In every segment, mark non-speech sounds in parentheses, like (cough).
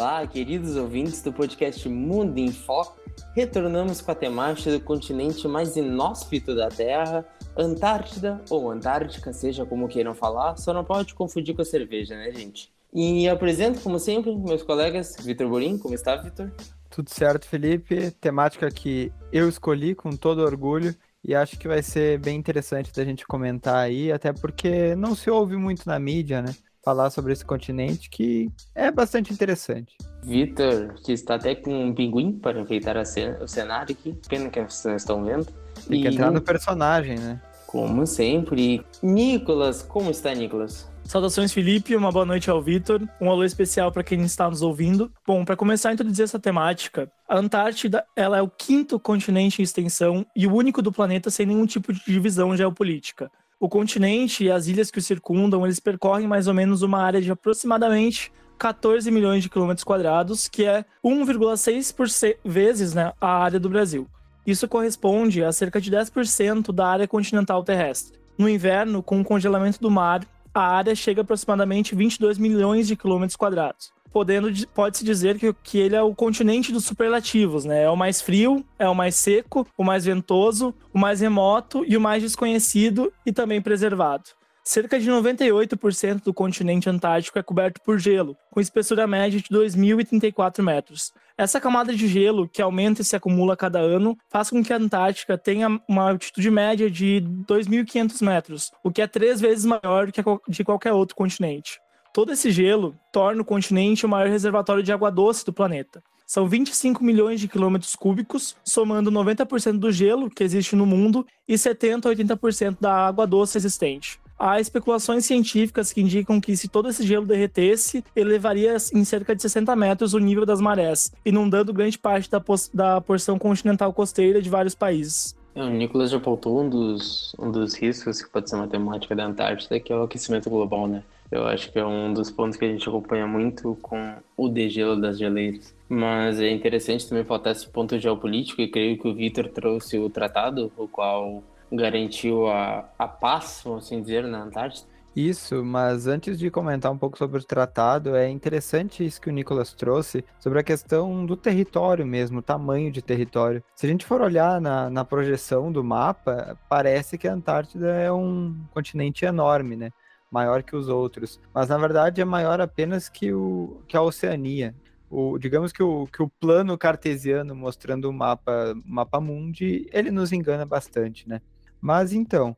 Olá, queridos ouvintes do podcast Mundo em Foco. Retornamos com a temática do continente mais inóspito da Terra, Antártida ou Antártica, seja como queiram falar, só não pode confundir com a cerveja, né, gente? E apresento, como sempre, meus colegas, Vitor Borim. Como está, Vitor? Tudo certo, Felipe. Temática que eu escolhi com todo orgulho e acho que vai ser bem interessante da gente comentar aí, até porque não se ouve muito na mídia, né? Falar sobre esse continente que é bastante interessante. Vitor, que está até com um pinguim para enfeitar o cenário aqui, pena que vocês não estão vendo. Tem que e... entrar no personagem, né? Como sempre. Nicolas, como está, Nicolas? Saudações, Felipe. Uma boa noite ao Vitor. Um alô especial para quem está nos ouvindo. Bom, para começar a introduzir essa temática, a Antártida ela é o quinto continente em extensão e o único do planeta sem nenhum tipo de divisão geopolítica. O continente e as ilhas que o circundam, eles percorrem mais ou menos uma área de aproximadamente 14 milhões de quilômetros quadrados, que é 1,6 vezes né, a área do Brasil. Isso corresponde a cerca de 10% da área continental terrestre. No inverno, com o congelamento do mar, a área chega a aproximadamente 22 milhões de quilômetros quadrados podendo pode-se dizer que, que ele é o continente dos superlativos, né? É o mais frio, é o mais seco, o mais ventoso, o mais remoto e o mais desconhecido e também preservado. Cerca de 98% do continente antártico é coberto por gelo, com espessura média de 2.034 metros. Essa camada de gelo, que aumenta e se acumula a cada ano, faz com que a Antártica tenha uma altitude média de 2.500 metros, o que é três vezes maior do que de qualquer outro continente. Todo esse gelo torna o continente o maior reservatório de água doce do planeta. São 25 milhões de quilômetros cúbicos, somando 90% do gelo que existe no mundo e 70 a 80% da água doce existente. Há especulações científicas que indicam que se todo esse gelo derretesse, elevaria em cerca de 60 metros o nível das marés, inundando grande parte da, da porção continental costeira de vários países. É, o Nicolas já apontou um dos, um dos riscos que pode ser matemática da Antártida, que é o aquecimento global, né? Eu acho que é um dos pontos que a gente acompanha muito com o degelo das geleiras. Mas é interessante também faltar esse ponto geopolítico, e creio que o Vitor trouxe o tratado, o qual garantiu a, a paz, vamos assim dizer, na Antártida. Isso, mas antes de comentar um pouco sobre o tratado, é interessante isso que o Nicolas trouxe sobre a questão do território mesmo, tamanho de território. Se a gente for olhar na, na projeção do mapa, parece que a Antártida é um continente enorme, né? Maior que os outros, mas na verdade é maior apenas que, o, que a Oceania. O, digamos que o, que o plano cartesiano mostrando o mapa, mapa mundi, ele nos engana bastante, né? Mas então,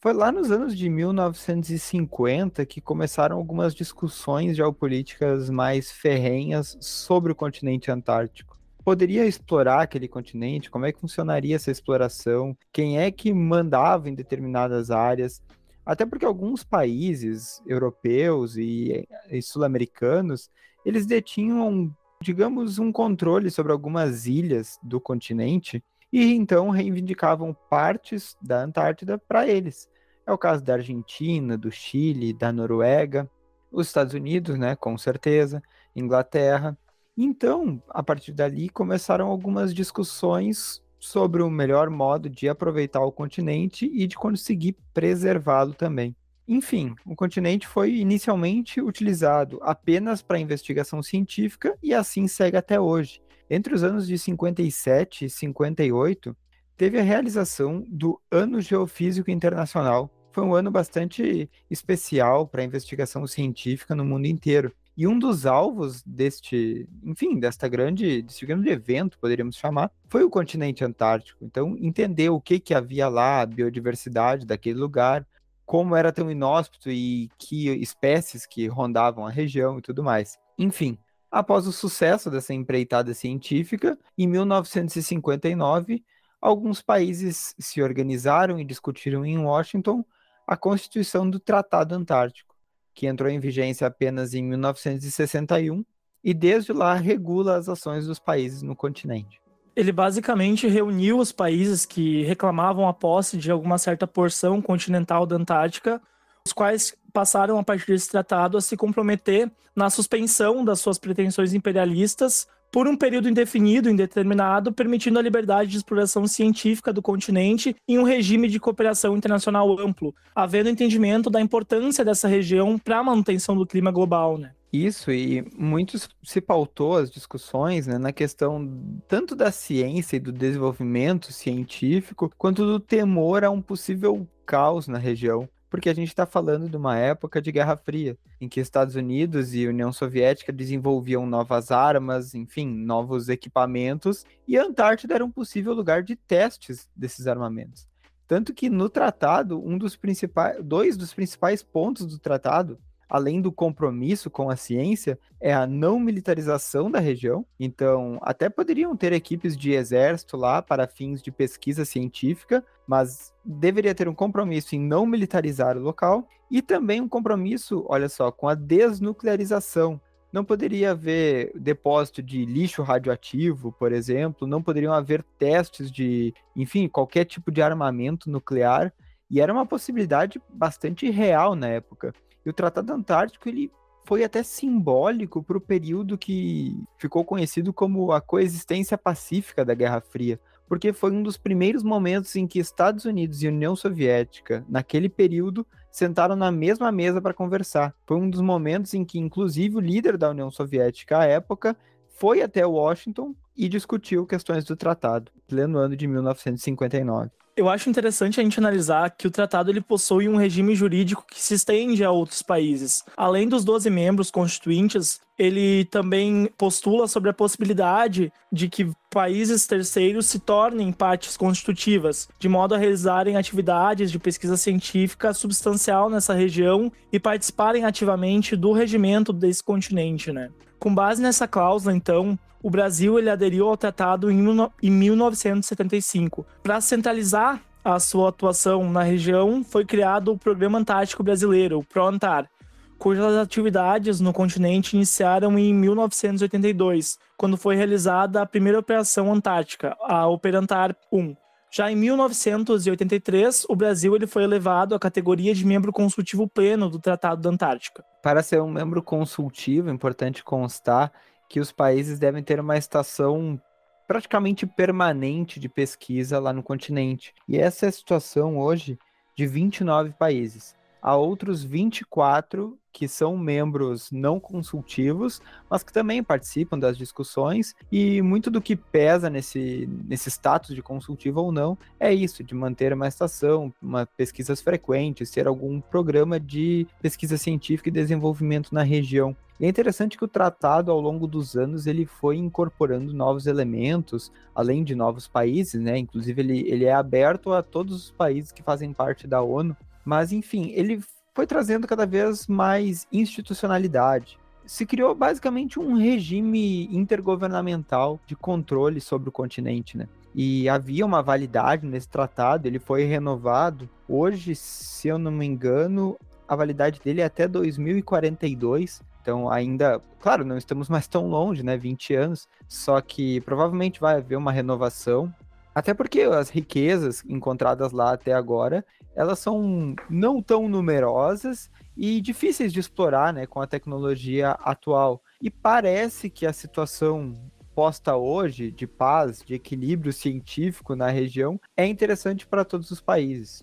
foi lá nos anos de 1950 que começaram algumas discussões geopolíticas mais ferrenhas sobre o continente antártico. Poderia explorar aquele continente? Como é que funcionaria essa exploração? Quem é que mandava em determinadas áreas? Até porque alguns países europeus e, e sul-americanos, eles detinham, digamos, um controle sobre algumas ilhas do continente e então reivindicavam partes da Antártida para eles. É o caso da Argentina, do Chile, da Noruega, os Estados Unidos, né, com certeza, Inglaterra. Então, a partir dali começaram algumas discussões sobre o melhor modo de aproveitar o continente e de conseguir preservá-lo também. Enfim, o continente foi inicialmente utilizado apenas para investigação científica e assim segue até hoje. Entre os anos de 57 e 58, teve a realização do Ano Geofísico Internacional. Foi um ano bastante especial para a investigação científica no mundo inteiro. E um dos alvos deste, enfim, desta grande, deste grande evento, poderíamos chamar, foi o continente antártico. Então, entender o que, que havia lá, a biodiversidade daquele lugar, como era tão inóspito e que espécies que rondavam a região e tudo mais. Enfim, após o sucesso dessa empreitada científica, em 1959, alguns países se organizaram e discutiram em Washington a constituição do Tratado Antártico que entrou em vigência apenas em 1961 e desde lá regula as ações dos países no continente. Ele basicamente reuniu os países que reclamavam a posse de alguma certa porção continental da Antártica, os quais passaram a partir desse tratado a se comprometer na suspensão das suas pretensões imperialistas por um período indefinido, indeterminado, permitindo a liberdade de exploração científica do continente em um regime de cooperação internacional amplo, havendo entendimento da importância dessa região para a manutenção do clima global. Né? Isso, e muitos se pautou as discussões né, na questão tanto da ciência e do desenvolvimento científico, quanto do temor a um possível caos na região. Porque a gente está falando de uma época de Guerra Fria, em que Estados Unidos e União Soviética desenvolviam novas armas, enfim, novos equipamentos, e a Antártida era um possível lugar de testes desses armamentos. Tanto que no tratado, um dos principais, dois dos principais pontos do tratado além do compromisso com a ciência, é a não militarização da região. Então, até poderiam ter equipes de exército lá para fins de pesquisa científica, mas deveria ter um compromisso em não militarizar o local e também um compromisso, olha só, com a desnuclearização. Não poderia haver depósito de lixo radioativo, por exemplo, não poderiam haver testes de, enfim, qualquer tipo de armamento nuclear, e era uma possibilidade bastante real na época. E o Tratado Antártico, ele foi até simbólico para o período que ficou conhecido como a coexistência pacífica da Guerra Fria, porque foi um dos primeiros momentos em que Estados Unidos e União Soviética, naquele período, sentaram na mesma mesa para conversar. Foi um dos momentos em que, inclusive, o líder da União Soviética à época foi até Washington e discutiu questões do tratado, pleno ano de 1959 eu acho interessante a gente analisar que o tratado ele possui um regime jurídico que se estende a outros países. Além dos 12 membros constituintes, ele também postula sobre a possibilidade de que países terceiros se tornem partes constitutivas, de modo a realizarem atividades de pesquisa científica substancial nessa região e participarem ativamente do regimento desse continente, né? Com base nessa cláusula, então, o Brasil ele aderiu ao tratado em, em 1975. Para centralizar a sua atuação na região, foi criado o Programa Antártico Brasileiro, o ProAntar, cujas atividades no continente iniciaram em 1982, quando foi realizada a primeira Operação Antártica, a Operantar 1. Já em 1983, o Brasil ele foi elevado à categoria de membro consultivo pleno do Tratado da Antártica. Para ser um membro consultivo, é importante constar que os países devem ter uma estação praticamente permanente de pesquisa lá no continente. E essa é a situação hoje de 29 países. Há outros 24 que são membros não consultivos, mas que também participam das discussões, e muito do que pesa nesse, nesse status de consultivo ou não é isso, de manter uma estação, uma pesquisas frequentes, ter algum programa de pesquisa científica e desenvolvimento na região. E é interessante que o tratado, ao longo dos anos, ele foi incorporando novos elementos, além de novos países, né? Inclusive, ele, ele é aberto a todos os países que fazem parte da ONU. Mas, enfim, ele foi trazendo cada vez mais institucionalidade. Se criou basicamente um regime intergovernamental de controle sobre o continente, né? E havia uma validade nesse tratado, ele foi renovado. Hoje, se eu não me engano, a validade dele é até 2042. Então, ainda, claro, não estamos mais tão longe, né? 20 anos. Só que provavelmente vai haver uma renovação. Até porque as riquezas encontradas lá até agora, elas são não tão numerosas e difíceis de explorar, né, com a tecnologia atual. E parece que a situação posta hoje de paz, de equilíbrio científico na região é interessante para todos os países.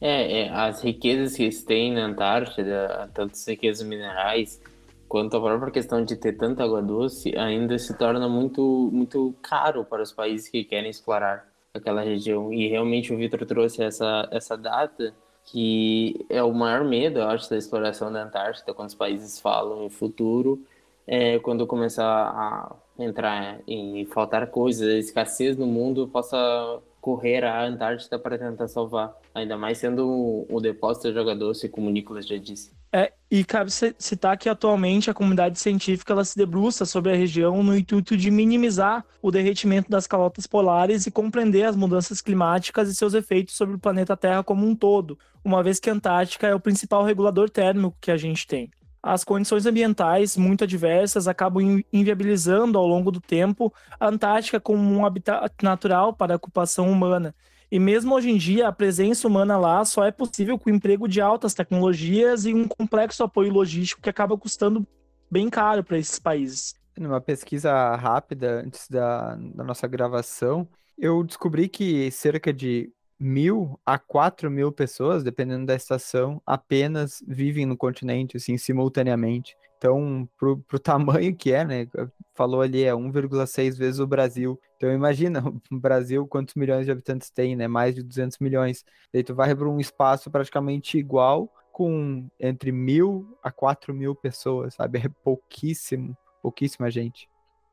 É, é, as riquezas que se tem na Antártida, tanto as riquezas minerais quanto a própria questão de ter tanta água doce, ainda se torna muito, muito caro para os países que querem explorar aquela região. E realmente o Vitor trouxe essa, essa data que é o maior medo, eu acho, da exploração da Antártida, quando os países falam em futuro, é quando começar a entrar em faltar coisas, escassez no mundo, possa correr à Antártida para tentar salvar, ainda mais sendo o, o depósito de jogador, como o Nicolas já disse. É, e cabe citar que atualmente a comunidade científica ela se debruça sobre a região no intuito de minimizar o derretimento das calotas polares e compreender as mudanças climáticas e seus efeitos sobre o planeta Terra como um todo, uma vez que a Antártica é o principal regulador térmico que a gente tem. As condições ambientais muito adversas acabam inviabilizando ao longo do tempo a Antártica como um habitat natural para a ocupação humana, e mesmo hoje em dia, a presença humana lá só é possível com o emprego de altas tecnologias e um complexo apoio logístico que acaba custando bem caro para esses países. Numa pesquisa rápida antes da, da nossa gravação, eu descobri que cerca de mil a quatro mil pessoas, dependendo da estação, apenas vivem no continente, assim, simultaneamente. Então, pro, pro tamanho que é, né? Falou ali, é 1,6 vezes o Brasil. Então, imagina, (laughs) o Brasil, quantos milhões de habitantes tem, né? Mais de 200 milhões. Daí tu vai para um espaço praticamente igual, com entre mil a quatro mil pessoas, sabe? É pouquíssimo, pouquíssima gente.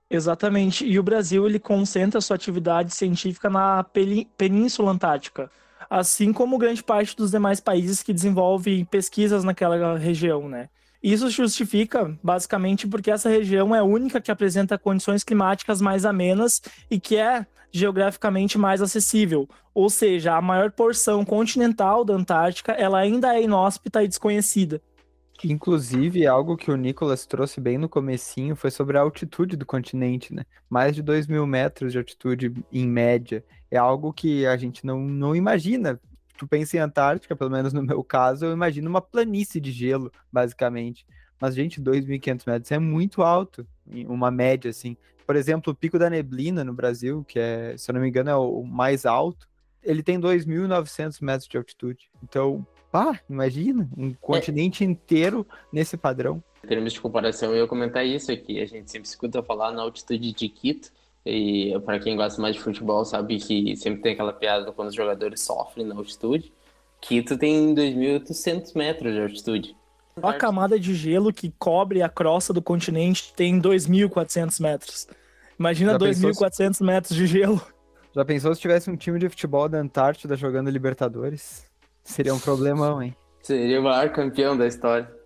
Exatamente. E o Brasil, ele concentra sua atividade científica na Península Antártica assim como grande parte dos demais países que desenvolvem pesquisas naquela região, né? Isso justifica, basicamente, porque essa região é a única que apresenta condições climáticas mais amenas e que é geograficamente mais acessível. Ou seja, a maior porção continental da Antártica ela ainda é inóspita e desconhecida. Inclusive, algo que o Nicolas trouxe bem no comecinho foi sobre a altitude do continente, né? Mais de 2 mil metros de altitude em média. É algo que a gente não, não imagina. Tu pensa em Antártica, pelo menos no meu caso, eu imagino uma planície de gelo, basicamente. Mas, gente, 2.500 metros é muito alto, uma média, assim. Por exemplo, o Pico da Neblina, no Brasil, que é, se eu não me engano, é o mais alto, ele tem 2.900 metros de altitude. Então, pá, imagina, um continente é. inteiro nesse padrão. Em termos de comparação, eu ia comentar isso aqui. A gente sempre escuta falar na altitude de Quito, e para quem gosta mais de futebol sabe que sempre tem aquela piada quando os jogadores sofrem na altitude. Quito tem 2.800 metros de altitude. A camada de gelo que cobre a crosta do continente tem 2.400 metros. Imagina 2.400 metros de gelo. Já pensou se tivesse um time de futebol da Antártida jogando Libertadores? Seria um problemão, hein? Seria o maior campeão da história.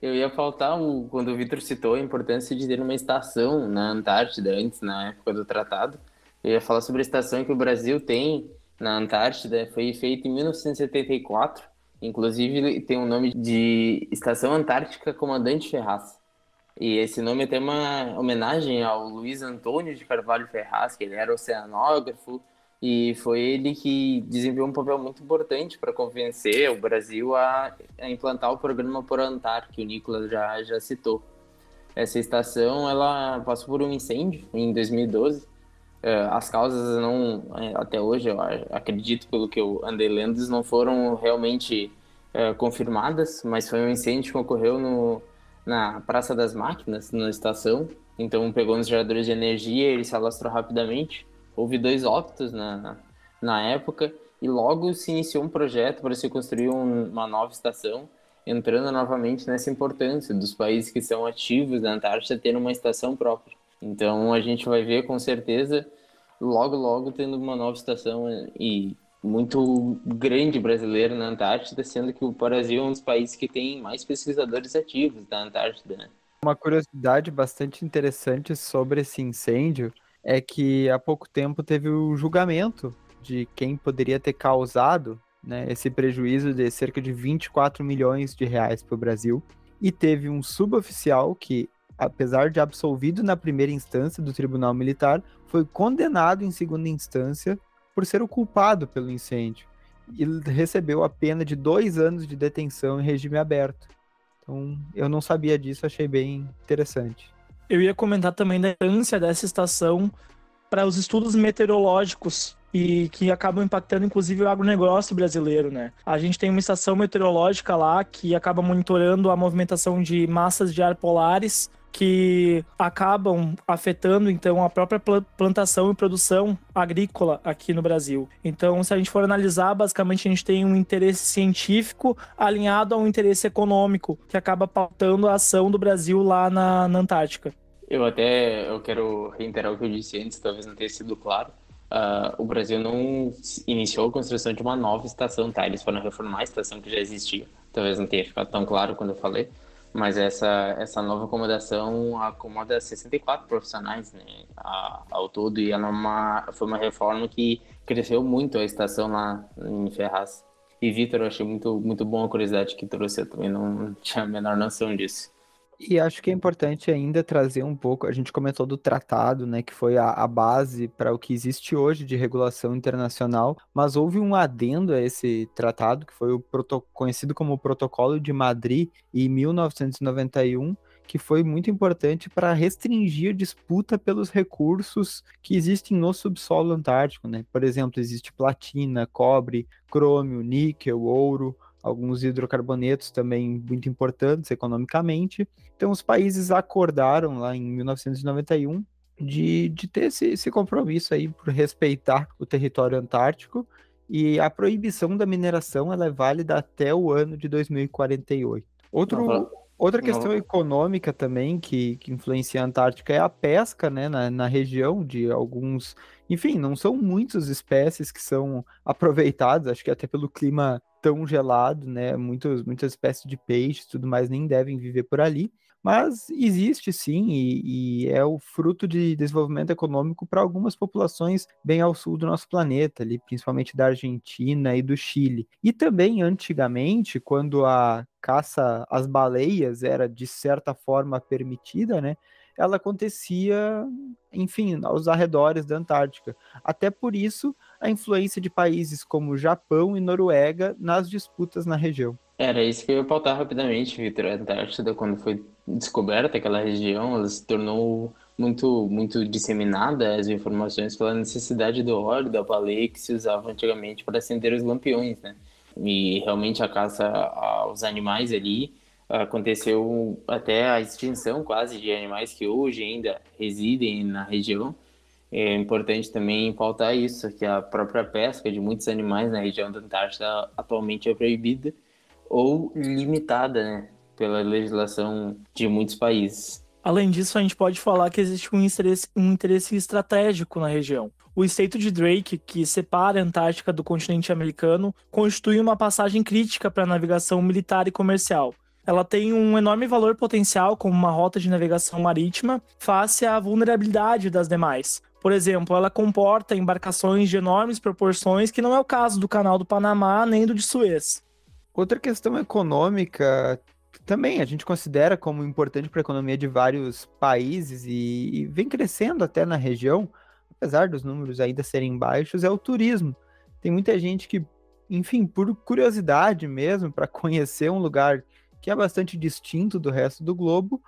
Eu ia faltar um, quando o Vitor citou a importância de ter uma estação na Antártida antes, na época do tratado. Eu ia falar sobre a estação que o Brasil tem na Antártida, foi feita em 1974. Inclusive tem o um nome de Estação Antártica Comandante Ferraz. E esse nome é tem uma homenagem ao Luiz Antônio de Carvalho Ferraz, que ele era oceanógrafo, e foi ele que desempenhou um papel muito importante para convencer o Brasil a, a, implantar o programa Por Antar, que o Nicolas já, já citou. Essa estação ela passou por um incêndio em 2012. É, as causas não, é, até hoje, eu acredito pelo que eu andei lendo, não foram realmente é, confirmadas, mas foi um incêndio que ocorreu no, na Praça das Máquinas, na estação. Então pegou nos geradores de energia, ele se alastrou rapidamente houve dois óbitos na, na época e logo se iniciou um projeto para se construir um, uma nova estação, entrando novamente nessa importância dos países que são ativos na Antártida ter uma estação própria. Então a gente vai ver com certeza logo logo tendo uma nova estação e muito grande brasileira na Antártida, sendo que o Brasil é um dos países que tem mais pesquisadores ativos da Antártida. Né? Uma curiosidade bastante interessante sobre esse incêndio é que há pouco tempo teve o julgamento de quem poderia ter causado né, esse prejuízo de cerca de 24 milhões de reais para o Brasil. E teve um suboficial que, apesar de absolvido na primeira instância do Tribunal Militar, foi condenado em segunda instância por ser o culpado pelo incêndio. E recebeu a pena de dois anos de detenção em regime aberto. Então, eu não sabia disso, achei bem interessante. Eu ia comentar também da importância dessa estação para os estudos meteorológicos e que acabam impactando inclusive o agronegócio brasileiro, né? A gente tem uma estação meteorológica lá que acaba monitorando a movimentação de massas de ar polares que acabam afetando então a própria plantação e produção agrícola aqui no Brasil. Então, se a gente for analisar, basicamente a gente tem um interesse científico alinhado a um interesse econômico que acaba pautando a ação do Brasil lá na, na Antártica. Eu até eu quero reiterar o que eu disse antes, talvez não tenha sido claro. Uh, o Brasil não iniciou a construção de uma nova estação, tá? Eles foram reformar a estação que já existia. Talvez não tenha ficado tão claro quando eu falei. Mas essa, essa nova acomodação acomoda 64 profissionais né, ao todo e ela é uma, foi uma reforma que cresceu muito a estação lá em Ferraz. E Vitor, eu achei muito, muito bom a curiosidade que trouxe, eu também não (laughs) tinha a menor noção disso. E acho que é importante ainda trazer um pouco, a gente comentou do tratado, né, que foi a, a base para o que existe hoje de regulação internacional, mas houve um adendo a esse tratado, que foi o conhecido como o Protocolo de Madrid, em 1991, que foi muito importante para restringir a disputa pelos recursos que existem no subsolo antártico, né? Por exemplo, existe platina, cobre, crômio, níquel, ouro, alguns hidrocarbonetos também muito importantes economicamente. Então, os países acordaram lá em 1991 de, de ter esse, esse compromisso aí por respeitar o território antártico e a proibição da mineração ela é válida até o ano de 2048. Outro, outra questão econômica também que, que influencia a Antártica é a pesca né, na, na região de alguns. Enfim, não são muitas espécies que são aproveitadas, acho que até pelo clima tão gelado, né? Muitos, muitas espécies de peixes tudo mais nem devem viver por ali. Mas existe sim, e, e é o fruto de desenvolvimento econômico para algumas populações bem ao sul do nosso planeta, ali, principalmente da Argentina e do Chile. E também, antigamente, quando a caça às baleias era de certa forma permitida, né? Ela acontecia, enfim, aos arredores da Antártica. Até por isso, a influência de países como Japão e Noruega nas disputas na região. Era isso que eu ia pautar rapidamente, Vitor. A Antártida, quando foi descoberta aquela região, ela se tornou muito, muito disseminada as informações pela necessidade do óleo da baleia que se usava antigamente para acender os lampiões, né? E realmente a caça aos animais ali aconteceu até a extinção quase de animais que hoje ainda residem na região. É importante também pautar isso, que a própria pesca de muitos animais na região da Antártida atualmente é proibida ou limitada né, pela legislação de muitos países. Além disso, a gente pode falar que existe um interesse, um interesse estratégico na região. O Estreito de Drake, que separa a Antártica do continente americano, constitui uma passagem crítica para a navegação militar e comercial. Ela tem um enorme valor potencial como uma rota de navegação marítima face à vulnerabilidade das demais. Por exemplo, ela comporta embarcações de enormes proporções, que não é o caso do Canal do Panamá nem do de Suez. Outra questão econômica também a gente considera como importante para a economia de vários países e, e, vem crescendo até na região, apesar dos números ainda serem baixos, é o turismo. Tem muita gente que, enfim, por curiosidade mesmo, para (laughs) conhecer um lugar que é bastante distinto do resto do globo,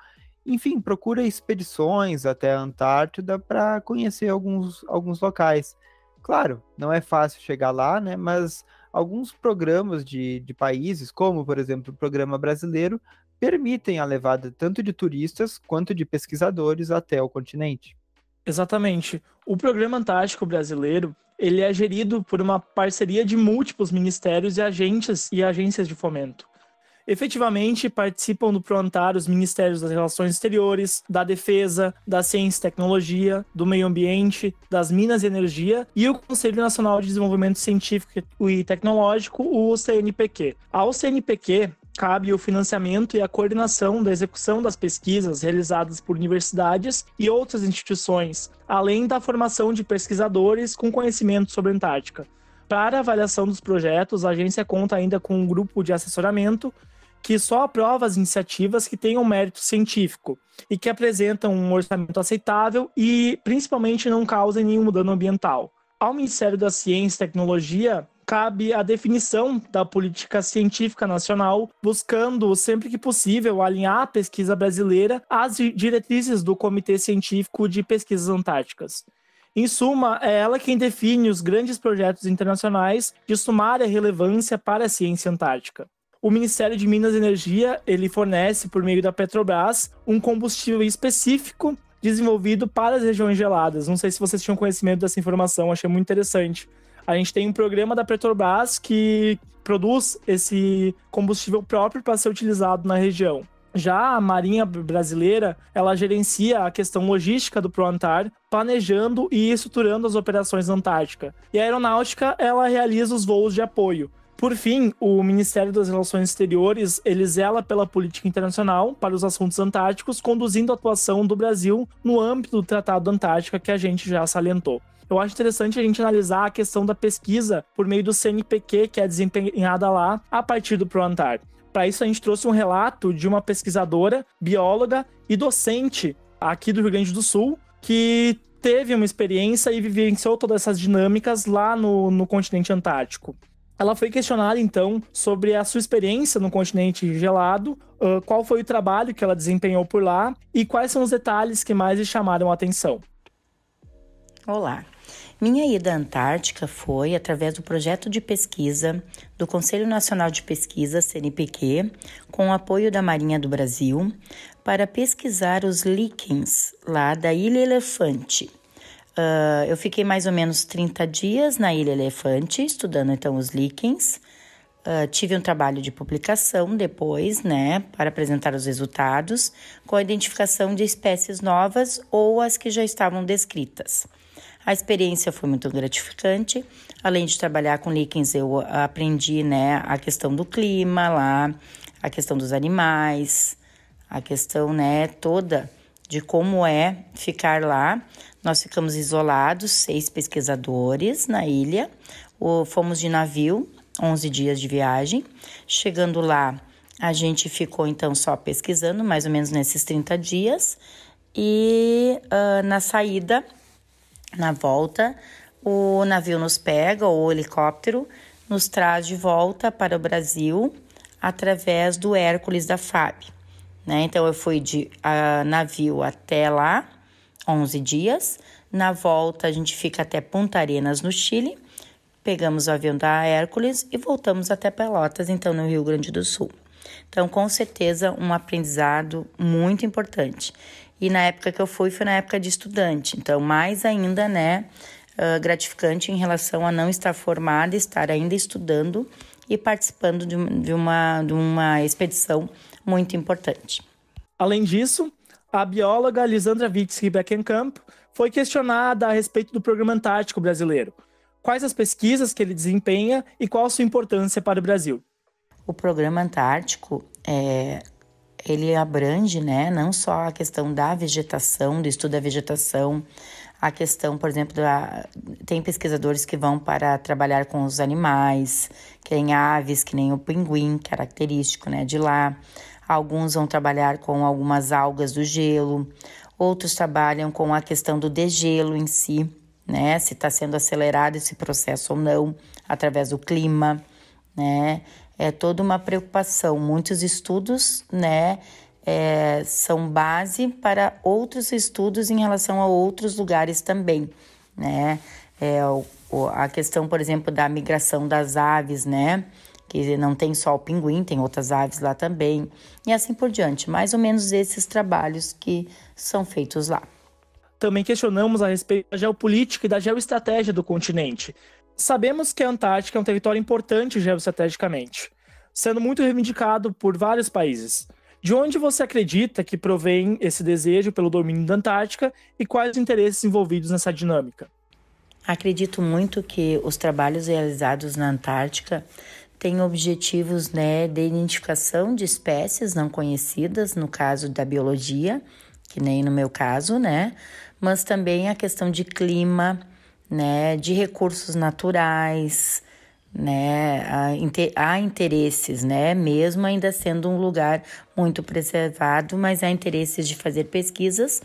enfim, procura expedições até a Antártida para conhecer alguns, alguns locais. Claro, não é fácil chegar lá, né? Mas alguns programas de, de países, como por exemplo o programa brasileiro, permitem a levada tanto de turistas quanto de pesquisadores até o continente. Exatamente. O programa Antártico brasileiro ele é gerido por uma parceria de múltiplos ministérios e agências e agências de fomento. Efetivamente, participam do Proantar os Ministérios das Relações Exteriores, da Defesa, da Ciência e Tecnologia, do Meio Ambiente, das Minas e Energia e o Conselho Nacional de Desenvolvimento Científico e Tecnológico, o CNPq. Ao CNPq, cabe o financiamento e a coordenação da execução das pesquisas realizadas por universidades e outras instituições, além da formação de pesquisadores com conhecimento sobre a Antártica. Para avaliação dos projetos, a agência conta ainda com um grupo de assessoramento que só aprova as iniciativas que tenham mérito científico e que apresentam um orçamento aceitável e, principalmente, não causem nenhum dano ambiental. Ao Ministério da Ciência e Tecnologia cabe a definição da política científica nacional, buscando, sempre que possível, alinhar a pesquisa brasileira às diretrizes do Comitê Científico de Pesquisas Antárticas. Em suma, é ela quem define os grandes projetos internacionais de sumária relevância para a ciência antártica o Ministério de Minas e Energia ele fornece por meio da Petrobras um combustível específico desenvolvido para as regiões geladas. Não sei se vocês tinham conhecimento dessa informação, achei muito interessante. A gente tem um programa da Petrobras que produz esse combustível próprio para ser utilizado na região. Já a Marinha Brasileira, ela gerencia a questão logística do ProAntar, planejando e estruturando as operações na Antártica. E a aeronáutica, ela realiza os voos de apoio. Por fim, o Ministério das Relações Exteriores ele zela pela política internacional para os assuntos antárticos, conduzindo a atuação do Brasil no âmbito do Tratado Antártica que a gente já salientou. Eu acho interessante a gente analisar a questão da pesquisa por meio do CNPq, que é desempenhada lá a partir do ProAntar. Para isso, a gente trouxe um relato de uma pesquisadora, bióloga e docente aqui do Rio Grande do Sul, que teve uma experiência e vivenciou todas essas dinâmicas lá no, no continente antártico. Ela foi questionada, então, sobre a sua experiência no continente gelado, uh, qual foi o trabalho que ela desempenhou por lá e quais são os detalhes que mais lhe chamaram a atenção. Olá, Minha ida à Antártica foi através do projeto de pesquisa do Conselho Nacional de Pesquisa, CNPq, com o apoio da Marinha do Brasil, para pesquisar os líquens lá da Ilha Elefante. Uh, eu fiquei mais ou menos 30 dias na Ilha Elefante, estudando então os líquens. Uh, tive um trabalho de publicação depois, né, para apresentar os resultados, com a identificação de espécies novas ou as que já estavam descritas. A experiência foi muito gratificante. Além de trabalhar com líquens, eu aprendi, né, a questão do clima lá, a questão dos animais, a questão, né, toda de como é ficar lá. Nós ficamos isolados, seis pesquisadores na ilha. Fomos de navio 11 dias de viagem. Chegando lá, a gente ficou então só pesquisando, mais ou menos nesses 30 dias. E uh, na saída, na volta, o navio nos pega, ou o helicóptero, nos traz de volta para o Brasil através do Hércules da FAB. Né? Então, eu fui de uh, navio até lá, 11 dias. Na volta, a gente fica até Punta Arenas, no Chile. Pegamos o avião da Hércules e voltamos até Pelotas, então no Rio Grande do Sul. Então, com certeza, um aprendizado muito importante. E na época que eu fui, foi na época de estudante. Então, mais ainda, né, gratificante em relação a não estar formada, estar ainda estudando e participando de, uma, de uma expedição muito importante. Além disso, a bióloga Lisandra Witsky Beckenkamp foi questionada a respeito do Programa Antártico Brasileiro quais as pesquisas que ele desempenha e qual a sua importância para o Brasil. O Programa Antártico é, ele abrange, né, não só a questão da vegetação, do estudo da vegetação, a questão, por exemplo, da, tem pesquisadores que vão para trabalhar com os animais, que nem aves, que nem o pinguim, característico, né, de lá. Alguns vão trabalhar com algumas algas do gelo, outros trabalham com a questão do degelo em si, né? Se está sendo acelerado esse processo ou não, através do clima, né? É toda uma preocupação. Muitos estudos, né? É, são base para outros estudos em relação a outros lugares também, né? É, o, a questão, por exemplo, da migração das aves, né? Que não tem só o pinguim, tem outras aves lá também, e assim por diante. Mais ou menos esses trabalhos que são feitos lá. Também questionamos a respeito da geopolítica e da geoestratégia do continente. Sabemos que a Antártica é um território importante geoestrategicamente, sendo muito reivindicado por vários países. De onde você acredita que provém esse desejo pelo domínio da Antártica e quais os interesses envolvidos nessa dinâmica? Acredito muito que os trabalhos realizados na Antártica têm objetivos né, de identificação de espécies não conhecidas, no caso da biologia, que nem no meu caso, né? mas também a questão de clima, né, de recursos naturais, né, há interesses, né, mesmo ainda sendo um lugar muito preservado, mas há interesses de fazer pesquisas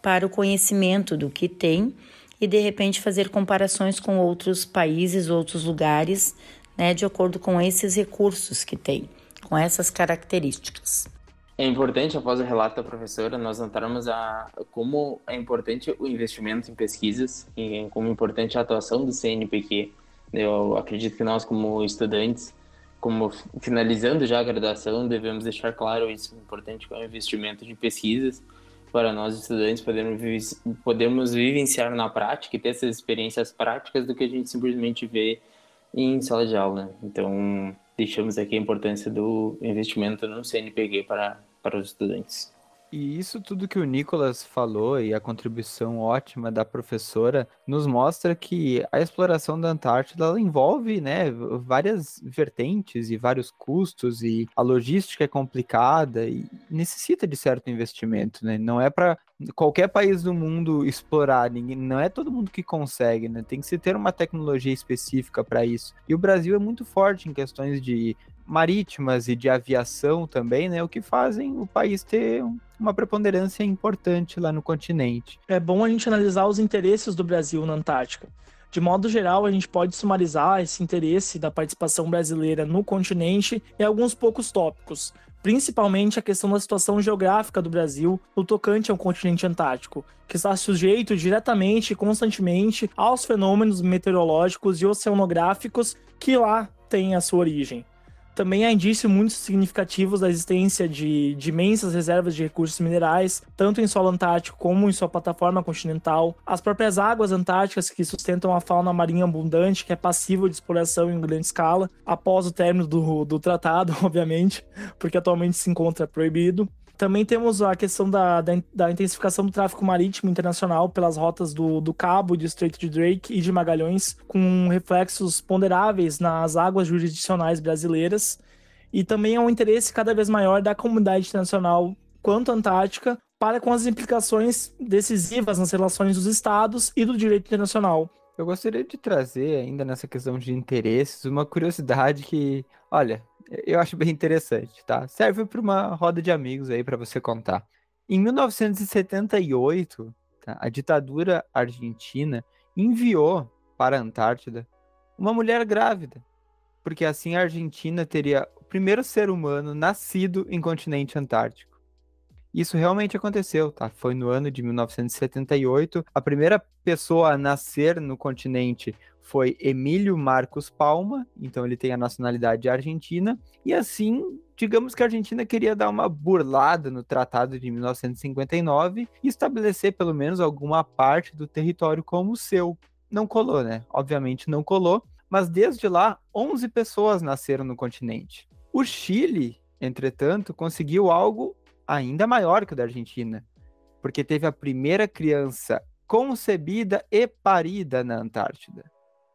para o conhecimento do que tem e de repente fazer comparações com outros países, outros lugares, né, de acordo com esses recursos que tem, com essas características. É importante, após o relato da professora, nós notarmos a, como é importante o investimento em pesquisas e como é importante a atuação do CNPq. Eu acredito que nós, como estudantes, como finalizando já a graduação, devemos deixar claro isso, importante que é o investimento de pesquisas para nós estudantes podermos, podermos vivenciar na prática e ter essas experiências práticas do que a gente simplesmente vê em sala de aula. Então, deixamos aqui a importância do investimento no CNPq para, para os estudantes. E isso tudo que o Nicolas falou e a contribuição ótima da professora nos mostra que a exploração da Antártida envolve né, várias vertentes e vários custos e a logística é complicada e necessita de certo investimento, né? Não é para qualquer país do mundo explorar, ninguém, não é todo mundo que consegue, né? Tem que se ter uma tecnologia específica para isso. E o Brasil é muito forte em questões de marítimas e de aviação também, né? O que fazem o país ter uma preponderância importante lá no continente. É bom a gente analisar os interesses do Brasil na Antártica. De modo geral, a gente pode sumarizar esse interesse da participação brasileira no continente em alguns poucos tópicos, principalmente a questão da situação geográfica do Brasil no tocante ao continente antártico, que está sujeito diretamente e constantemente aos fenômenos meteorológicos e oceanográficos que lá têm a sua origem. Também há indícios muito significativos da existência de, de, imensas reservas de recursos minerais, tanto em solo antártico como em sua plataforma continental. As próprias águas antárticas que sustentam a fauna marinha abundante, que é passível de exploração em grande escala, após o término do, do tratado, (laughs) obviamente, porque atualmente se encontra proibido. Também temos a questão da, da, da, intensificação do tráfego marítimo internacional pelas rotas do, do Cabo, do Estreito de Drake e de Magalhães, com reflexos ponderáveis nas águas jurisdicionais brasileiras. E também há um interesse cada vez maior da comunidade internacional quanto à Antártica para com as implicações decisivas nas relações dos estados e do direito internacional. Eu gostaria de trazer ainda nessa questão de interesses uma curiosidade que, olha, eu acho bem interessante, tá? Serve para uma roda de amigos aí para você contar. Em 1978, tá, a ditadura argentina enviou para a Antártida uma mulher grávida, porque assim a Argentina teria o primeiro ser humano nascido em continente antártico. Isso realmente aconteceu, tá? Foi no ano de 1978. A primeira pessoa a nascer no continente foi Emílio Marcos Palma, então ele tem a nacionalidade argentina, e assim, digamos que a Argentina queria dar uma burlada no Tratado de 1959 e estabelecer pelo menos alguma parte do território como seu. Não colou, né? Obviamente não colou, mas desde lá 11 pessoas nasceram no continente. O Chile, entretanto, conseguiu algo ainda maior que o da Argentina, porque teve a primeira criança concebida e parida na Antártida.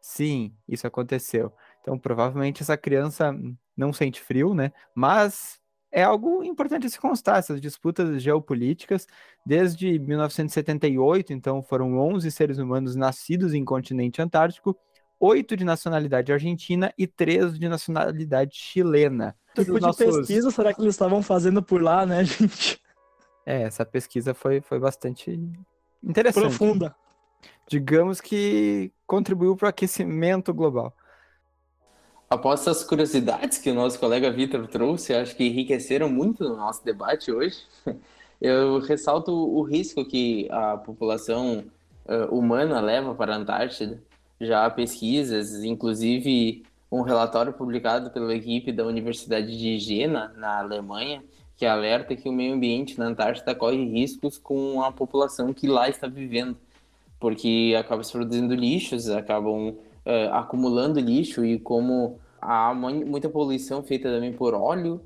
Sim, isso aconteceu. Então, provavelmente essa criança não sente frio, né? Mas é algo importante se constar, essas disputas geopolíticas, desde 1978, então foram 11 seres humanos nascidos em continente antártico, oito de nacionalidade argentina e três de nacionalidade chilena. Que tipo nossos... de pesquisa será que eles estavam fazendo por lá, né, (laughs) gente? É, essa pesquisa foi, foi bastante interessante. Profunda. Digamos que contribuiu para o aquecimento global. Após essas curiosidades que o nosso colega Vitor trouxe, acho que enriqueceram muito o nosso debate hoje. (laughs) Eu ressalto o risco que a população uh, humana leva para a Antártida. Já há pesquisas, inclusive um relatório publicado pela equipe da Universidade de Jena, na Alemanha, que alerta que o meio ambiente na Antártida corre riscos com a população que lá está vivendo, porque acaba se produzindo lixos, acabam uh, acumulando lixo e como há muita poluição feita também por óleo,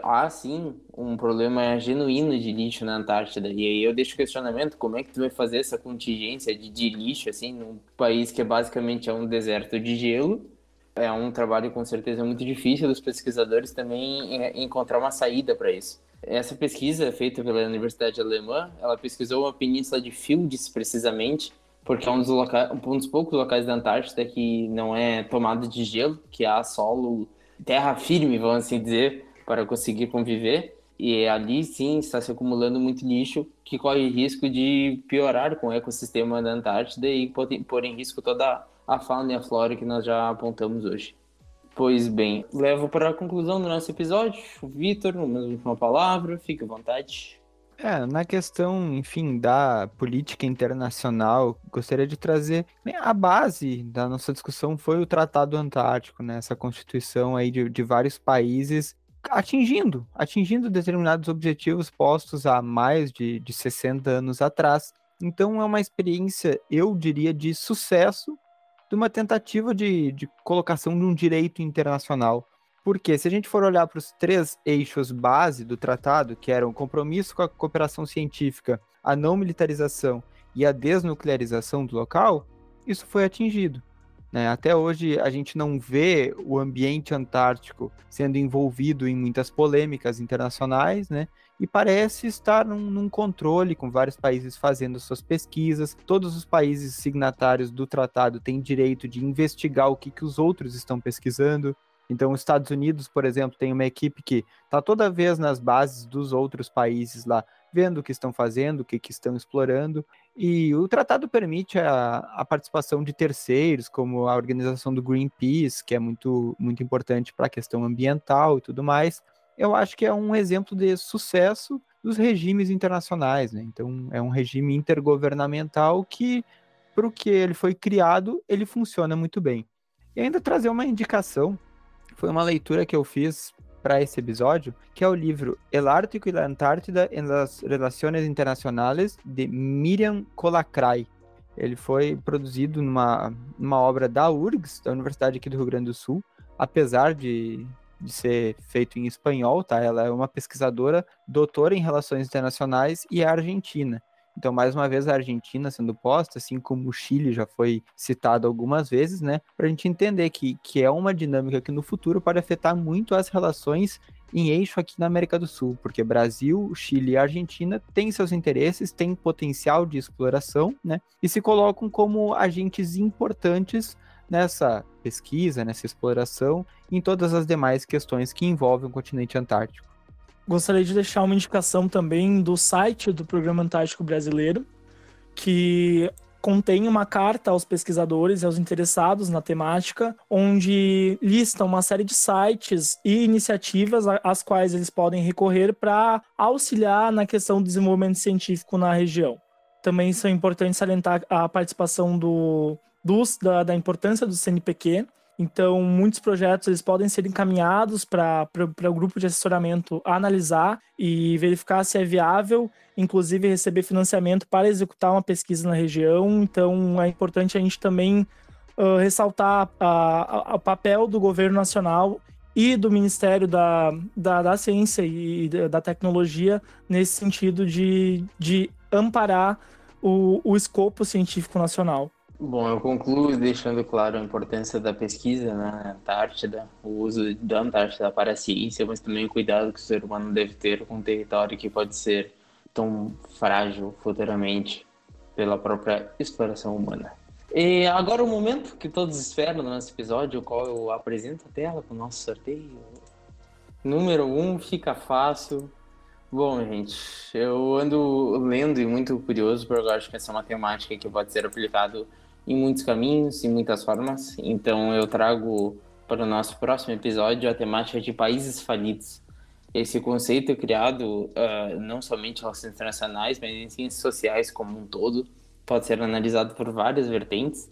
há sim um problema genuíno de lixo na Antártida. E aí eu deixo o questionamento, como é que tu vai fazer essa contingência de, de lixo assim num país que é basicamente é um deserto de gelo? é um trabalho com certeza muito difícil dos pesquisadores também encontrar uma saída para isso. Essa pesquisa feita pela Universidade Alemã, ela pesquisou uma península de Fields precisamente, porque é um dos, um dos poucos locais da Antártida que não é tomado de gelo, que há solo, terra firme, vamos assim dizer, para conseguir conviver. E ali sim está se acumulando muito lixo que corre risco de piorar com o ecossistema da Antártida e pôr em risco toda a fauna e a flora que nós já apontamos hoje. Pois bem, levo para a conclusão do nosso episódio. Vitor, uma palavra, fique à vontade. É, na questão, enfim, da política internacional, gostaria de trazer a base da nossa discussão foi o Tratado Antártico, né? Essa constituição aí de, de vários países atingindo, atingindo determinados objetivos postos há mais de, de 60 anos atrás. Então é uma experiência, eu diria, de sucesso de uma tentativa de, de colocação de um direito internacional. Porque se a gente for olhar para os três eixos base do tratado, que eram o compromisso com a cooperação científica, a não militarização e a desnuclearização do local, isso foi atingido. Né? Até hoje a gente não vê o ambiente antártico sendo envolvido em muitas polêmicas internacionais, né? e parece estar num, num, controle, com vários países fazendo suas pesquisas. Todos os países signatários do tratado têm direito de investigar o que, que os outros estão pesquisando. Então, os Estados Unidos, por exemplo, tem uma equipe que está toda vez nas bases dos outros países lá, vendo o que estão fazendo, o que, que estão explorando. E o tratado permite a, a, participação de terceiros, como a organização do Greenpeace, que é muito, muito importante para a questão ambiental e tudo mais. Eu acho que é um exemplo de sucesso dos regimes internacionais. Né? Então, é um regime intergovernamental que, para o que ele foi criado, ele funciona muito bem. E ainda trazer uma indicação, foi uma leitura que eu fiz para esse episódio, que é o livro El Ártico e la Antártida en las Relaciones Internacionales, de Miriam Colacray. Ele foi produzido numa, numa obra da URGS, da Universidade aqui do Rio Grande do Sul, apesar de, de ser feito em espanhol, tá? Ela é uma pesquisadora, doutora em Relações Internacionais e é argentina. Então, mais uma vez, a Argentina sendo posta, assim como o Chile já foi citado algumas vezes, né? Para a gente entender que, que é uma dinâmica que no futuro pode afetar muito as relações em eixo aqui na América do Sul, porque Brasil, Chile e Argentina têm seus interesses, têm potencial de exploração, né? E se colocam como agentes importantes nessa pesquisa, nessa exploração, em todas as demais questões que envolvem o continente antártico. Gostaria de deixar uma indicação também do site do Programa Antártico Brasileiro, que contém uma carta aos pesquisadores e aos interessados na temática, onde lista uma série de sites e iniciativas às quais eles podem recorrer para auxiliar na questão do desenvolvimento científico na região. Também são importantes salientar a participação do, dos, da, da importância do CNPq, então, muitos projetos eles podem ser encaminhados para o grupo de assessoramento analisar e verificar se é viável, inclusive receber financiamento para executar uma pesquisa na região. Então, é importante a gente também uh, ressaltar o papel do governo nacional e do Ministério da, da, da Ciência e da Tecnologia nesse sentido de, de amparar o, o escopo científico nacional. Bom, eu concluo deixando claro a importância da pesquisa na Antártida, o uso da Antártida para a ciência, mas também o cuidado que o ser humano deve ter com um território que pode ser tão frágil futuramente pela própria exploração humana. E agora o momento que todos esperam no nosso episódio, o qual eu apresento a tela com o nosso sorteio. Número 1, um, fica fácil. Bom, gente, eu ando lendo e muito curioso, porque eu acho que essa é uma temática que pode ser aplicado em muitos caminhos, em muitas formas. Então eu trago para o nosso próximo episódio a temática de países falidos. Esse conceito criado uh, não somente em relações internacionais, mas em ciências sociais como um todo, pode ser analisado por várias vertentes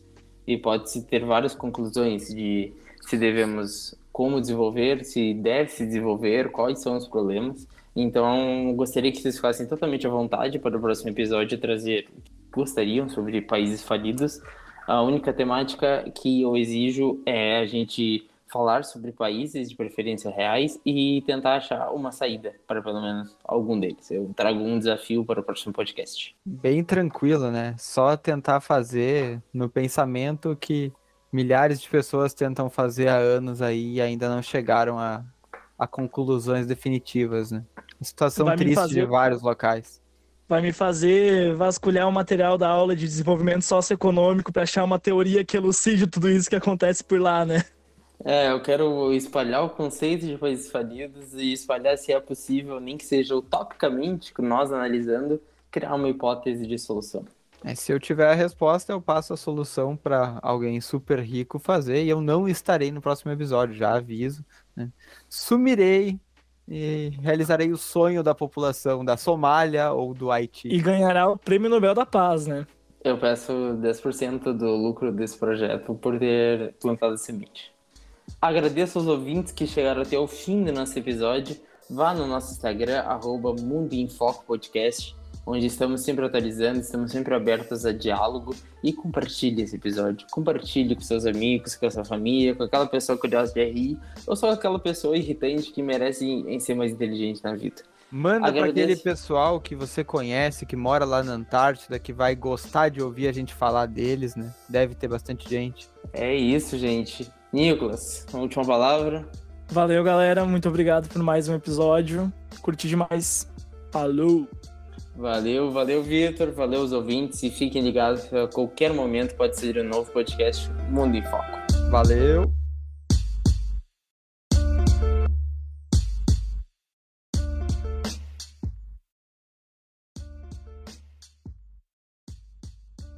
e pode-se ter várias conclusões de se devemos como desenvolver, se deve se desenvolver, quais são os problemas. Então, gostaria que vocês ficassem totalmente à vontade para o próximo episódio trazer gostariam sobre países falidos, a única temática que eu exijo é a gente falar sobre países de preferência reais e tentar achar uma saída para pelo menos algum deles. Eu trago um desafio para o próximo podcast. Bem tranquilo, né? Só tentar fazer no pensamento que milhares de pessoas tentam fazer há anos aí e ainda não chegaram a, a conclusões definitivas, né? Situação triste fazer... de vários locais vai me fazer vasculhar o material da aula de desenvolvimento socioeconômico para achar uma teoria que elucide tudo isso que acontece por lá, né? É, eu quero espalhar o conceito de países falidos e espalhar se é possível, nem que seja utopicamente, nós analisando, criar uma hipótese de solução. É, se eu tiver a resposta, eu passo a solução para alguém super rico fazer e eu não estarei no próximo episódio, já aviso. Né? Sumirei e realizarei o sonho da população da Somália ou do Haiti. E ganhará o Prêmio Nobel da Paz, né? Eu peço 10% do lucro desse projeto por ter plantado a semente. Agradeço aos ouvintes que chegaram até o fim do nosso episódio. Vá no nosso Instagram, arroba Mundo em Foco Podcast onde estamos sempre atualizando, estamos sempre abertos a diálogo e compartilhe esse episódio. Compartilhe com seus amigos, com a sua família, com aquela pessoa curiosa de RI ou só aquela pessoa irritante que merece em ser mais inteligente na vida. Manda para aquele pessoal que você conhece, que mora lá na Antártida, que vai gostar de ouvir a gente falar deles, né? Deve ter bastante gente. É isso, gente. Nicolas, uma última palavra. Valeu, galera. Muito obrigado por mais um episódio. Curti demais. Falou! Valeu, valeu, Vitor. Valeu os ouvintes e fiquem ligados. A qualquer momento pode ser um novo podcast Mundo em Foco. Valeu.